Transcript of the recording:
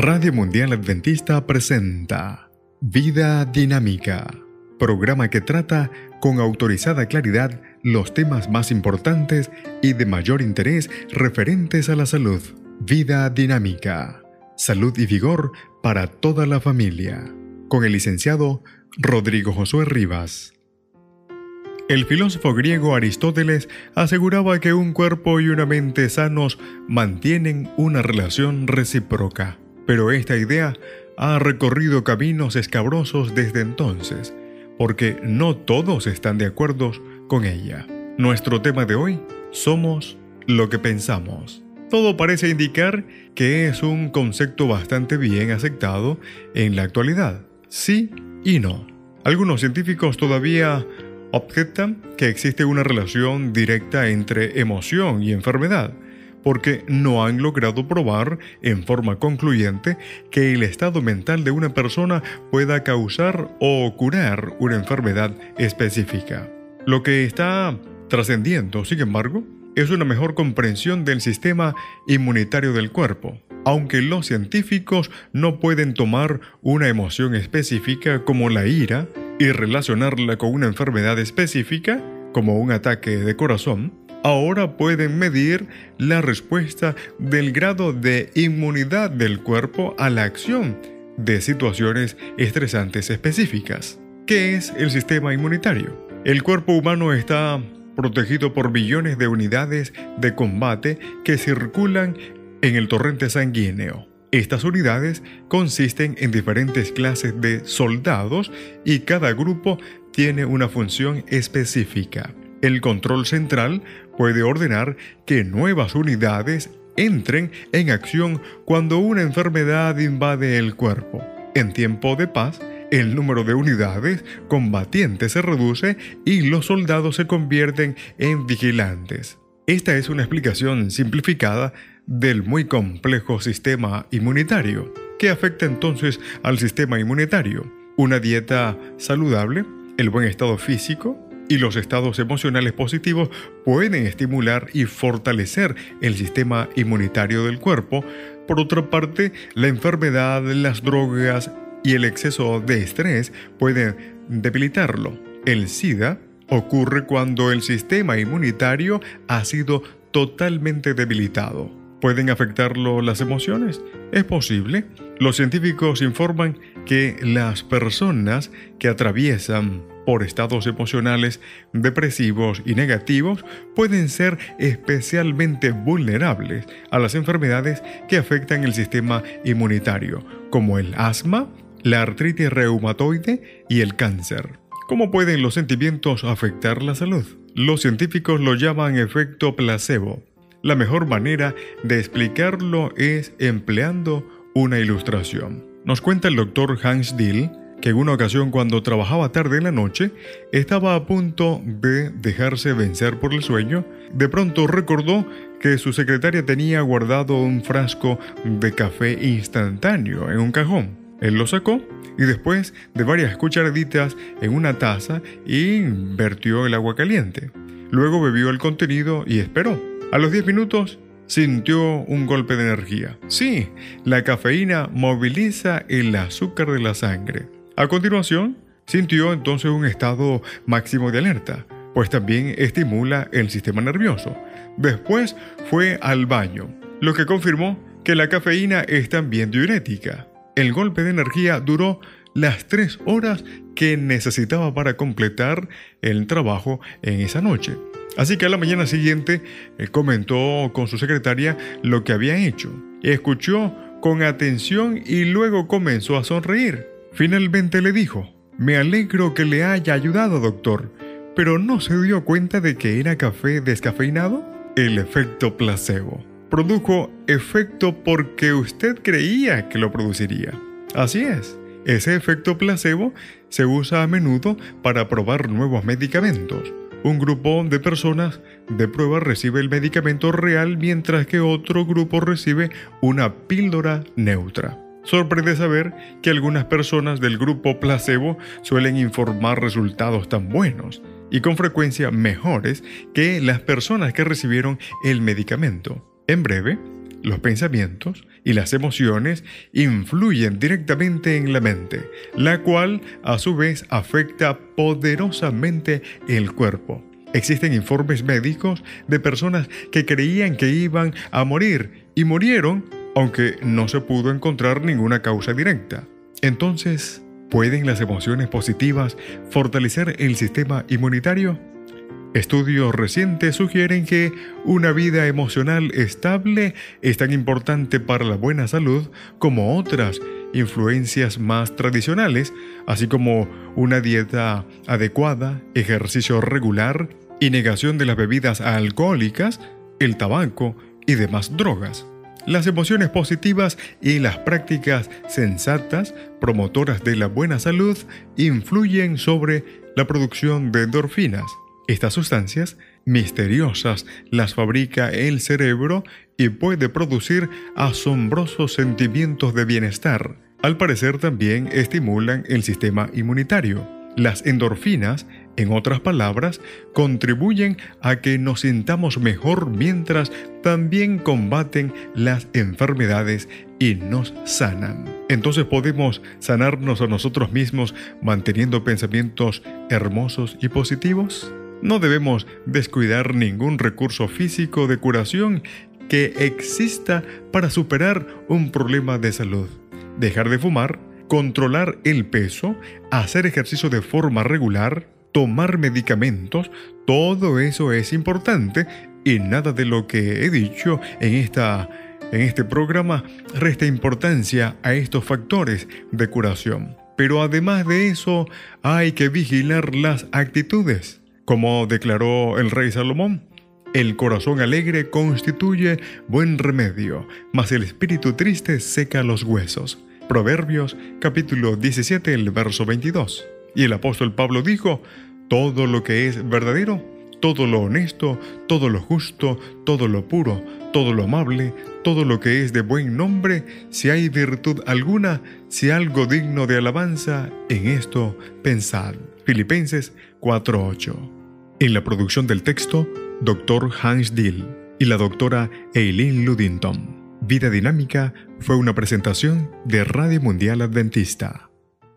Radio Mundial Adventista presenta Vida Dinámica, programa que trata con autorizada claridad los temas más importantes y de mayor interés referentes a la salud. Vida Dinámica, salud y vigor para toda la familia, con el licenciado Rodrigo Josué Rivas. El filósofo griego Aristóteles aseguraba que un cuerpo y una mente sanos mantienen una relación recíproca pero esta idea ha recorrido caminos escabrosos desde entonces, porque no todos están de acuerdo con ella. Nuestro tema de hoy, somos lo que pensamos. Todo parece indicar que es un concepto bastante bien aceptado en la actualidad, sí y no. Algunos científicos todavía objetan que existe una relación directa entre emoción y enfermedad, porque no han logrado probar en forma concluyente que el estado mental de una persona pueda causar o curar una enfermedad específica. Lo que está trascendiendo, sin embargo, es una mejor comprensión del sistema inmunitario del cuerpo. Aunque los científicos no pueden tomar una emoción específica como la ira y relacionarla con una enfermedad específica, como un ataque de corazón, ahora pueden medir la respuesta del grado de inmunidad del cuerpo a la acción de situaciones estresantes específicas. ¿Qué es el sistema inmunitario? El cuerpo humano está protegido por billones de unidades de combate que circulan en el torrente sanguíneo. Estas unidades consisten en diferentes clases de soldados y cada grupo tiene una función específica. El control central puede ordenar que nuevas unidades entren en acción cuando una enfermedad invade el cuerpo. En tiempo de paz, el número de unidades combatientes se reduce y los soldados se convierten en vigilantes. Esta es una explicación simplificada del muy complejo sistema inmunitario. ¿Qué afecta entonces al sistema inmunitario? Una dieta saludable, el buen estado físico, y los estados emocionales positivos pueden estimular y fortalecer el sistema inmunitario del cuerpo. Por otra parte, la enfermedad, las drogas y el exceso de estrés pueden debilitarlo. El SIDA ocurre cuando el sistema inmunitario ha sido totalmente debilitado. ¿Pueden afectarlo las emociones? Es posible. Los científicos informan que las personas que atraviesan por estados emocionales depresivos y negativos pueden ser especialmente vulnerables a las enfermedades que afectan el sistema inmunitario, como el asma, la artritis reumatoide y el cáncer. ¿Cómo pueden los sentimientos afectar la salud? Los científicos lo llaman efecto placebo. La mejor manera de explicarlo es empleando una ilustración. Nos cuenta el doctor Hans Dill que en una ocasión cuando trabajaba tarde en la noche, estaba a punto de dejarse vencer por el sueño, de pronto recordó que su secretaria tenía guardado un frasco de café instantáneo en un cajón. Él lo sacó y después de varias cucharaditas en una taza y vertió el agua caliente. Luego bebió el contenido y esperó. A los 10 minutos sintió un golpe de energía. Sí, la cafeína moviliza el azúcar de la sangre. A continuación, sintió entonces un estado máximo de alerta, pues también estimula el sistema nervioso. Después fue al baño, lo que confirmó que la cafeína es también diurética. El golpe de energía duró las tres horas que necesitaba para completar el trabajo en esa noche. Así que a la mañana siguiente eh, comentó con su secretaria lo que había hecho. Escuchó con atención y luego comenzó a sonreír. Finalmente le dijo, me alegro que le haya ayudado, doctor, pero ¿no se dio cuenta de que era café descafeinado? El efecto placebo. Produjo efecto porque usted creía que lo produciría. Así es, ese efecto placebo se usa a menudo para probar nuevos medicamentos. Un grupo de personas de prueba recibe el medicamento real mientras que otro grupo recibe una píldora neutra. Sorprende saber que algunas personas del grupo placebo suelen informar resultados tan buenos y con frecuencia mejores que las personas que recibieron el medicamento. En breve, Los pensamientos y las emociones influyen directamente en la mente, la cual a su vez afecta poderosamente el cuerpo. Existen informes médicos de personas que creían que iban a morir y murieron, aunque no se pudo encontrar ninguna causa directa. Entonces, ¿pueden las emociones positivas fortalecer el sistema inmunitario? Estudios recientes sugieren que una vida emocional estable es tan importante para la buena salud como otras influencias más tradicionales, así como una dieta adecuada, ejercicio regular y negación de las bebidas alcohólicas, el tabaco y demás drogas. Las emociones positivas y las prácticas sensatas, promotoras de la buena salud, influyen sobre la producción de endorfinas estas sustancias misteriosas las fabrica el cerebro y puede producir asombrosos sentimientos de bienestar. Al parecer también estimulan el sistema inmunitario. Las endorfinas, en otras palabras, contribuyen a que nos sintamos mejor mientras también combaten las enfermedades y nos sanan. Entonces podemos sanarnos a nosotros mismos manteniendo pensamientos hermosos y positivos. No debemos descuidar ningún recurso físico de curación que exista para superar un problema de salud. Dejar de fumar, controlar el peso, hacer ejercicio de forma regular, tomar medicamentos, todo eso es importante y nada de lo que he dicho en esta en este programa resta importancia a estos factores de curación. Pero además de eso, hay que vigilar las actitudes. Como declaró el rey Salomón, el corazón alegre constituye buen remedio, mas el espíritu triste seca los huesos. Proverbios capítulo 17, el verso 22. Y el apóstol Pablo dijo, todo lo que es verdadero, todo lo honesto, todo lo justo, todo lo puro, todo lo amable, todo lo que es de buen nombre, si hay virtud alguna, si algo digno de alabanza, en esto pensad. Filipenses 4:8. En la producción del texto, Dr. Hans Dill y la doctora Eileen Ludington. Vida Dinámica fue una presentación de Radio Mundial Adventista